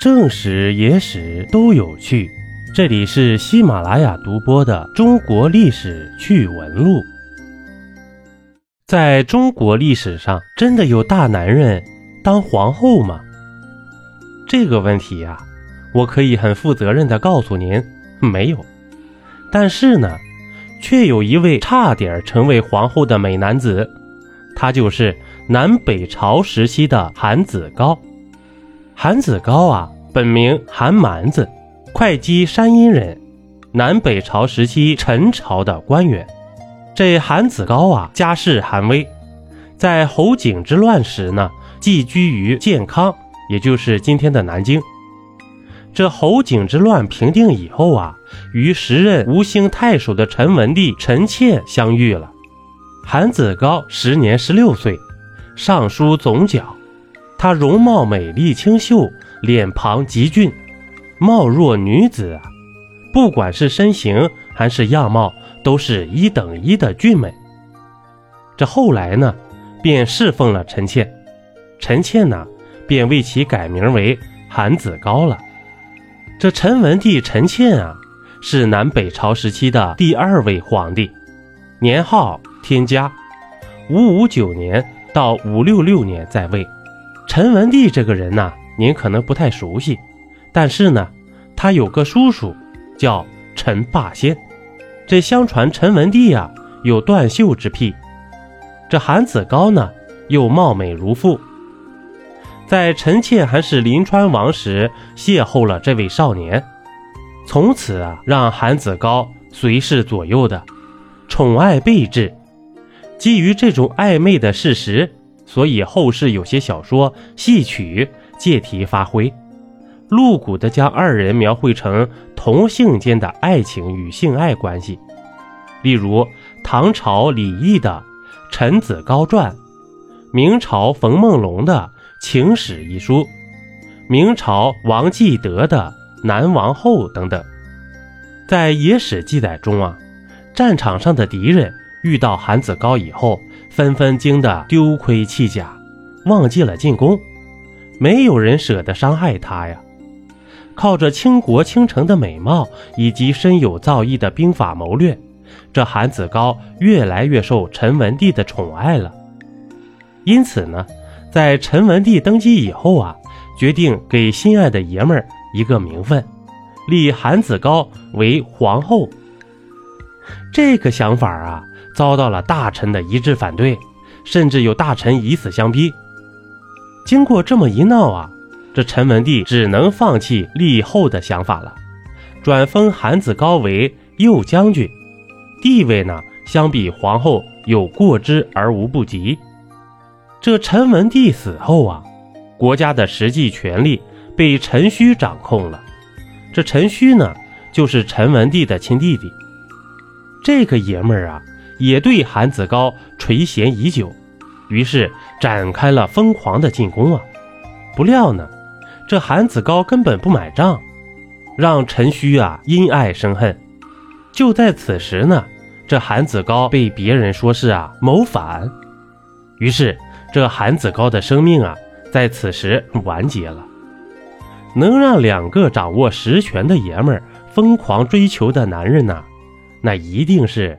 正史、野史都有趣。这里是喜马拉雅独播的《中国历史趣闻录》。在中国历史上，真的有大男人当皇后吗？这个问题呀，我可以很负责任的告诉您，没有。但是呢，却有一位差点成为皇后的美男子，他就是南北朝时期的韩子高。韩子高啊，本名韩蛮子，会稽山阴人，南北朝时期陈朝的官员。这韩子高啊，家世寒微，在侯景之乱时呢，寄居于建康，也就是今天的南京。这侯景之乱平定以后啊，与时任吴兴太守的陈文帝陈倩相遇了。韩子高时年十六岁，尚书总角。她容貌美丽清秀，脸庞极俊，貌若女子！不管是身形还是样貌，都是一等一的俊美。这后来呢，便侍奉了陈倩，陈倩呢，便为其改名为韩子高了。这陈文帝陈倩啊，是南北朝时期的第二位皇帝，年号天嘉，五五九年到五六六年在位。陈文帝这个人呢，您可能不太熟悉，但是呢，他有个叔叔叫陈霸先。这相传陈文帝啊有断袖之癖，这韩子高呢又貌美如妇。在臣妾还是临川王时，邂逅了这位少年，从此啊，让韩子高随侍左右的，宠爱备至。基于这种暧昧的事实，所以后世有些小说、戏曲借题发挥，露骨的将二人描绘成同性间的爱情与性爱关系。例如唐朝李益的《陈子高传》，明朝冯梦龙的。《情史》一书，明朝王继德的《南王后》等等，在野史记载中啊，战场上的敌人遇到韩子高以后，纷纷惊得丢盔弃甲，忘记了进攻，没有人舍得伤害他呀。靠着倾国倾城的美貌以及深有造诣的兵法谋略，这韩子高越来越受陈文帝的宠爱了。因此呢。在陈文帝登基以后啊，决定给心爱的爷们儿一个名分，立韩子高为皇后。这个想法啊，遭到了大臣的一致反对，甚至有大臣以死相逼。经过这么一闹啊，这陈文帝只能放弃立后的想法了，转封韩子高为右将军，地位呢，相比皇后有过之而无不及。这陈文帝死后啊，国家的实际权力被陈顼掌控了。这陈顼呢，就是陈文帝的亲弟弟。这个爷们儿啊，也对韩子高垂涎已久，于是展开了疯狂的进攻啊。不料呢，这韩子高根本不买账，让陈顼啊因爱生恨。就在此时呢，这韩子高被别人说是啊谋反，于是。这韩子高的生命啊，在此时完结了。能让两个掌握实权的爷们儿疯狂追求的男人呢，那一定是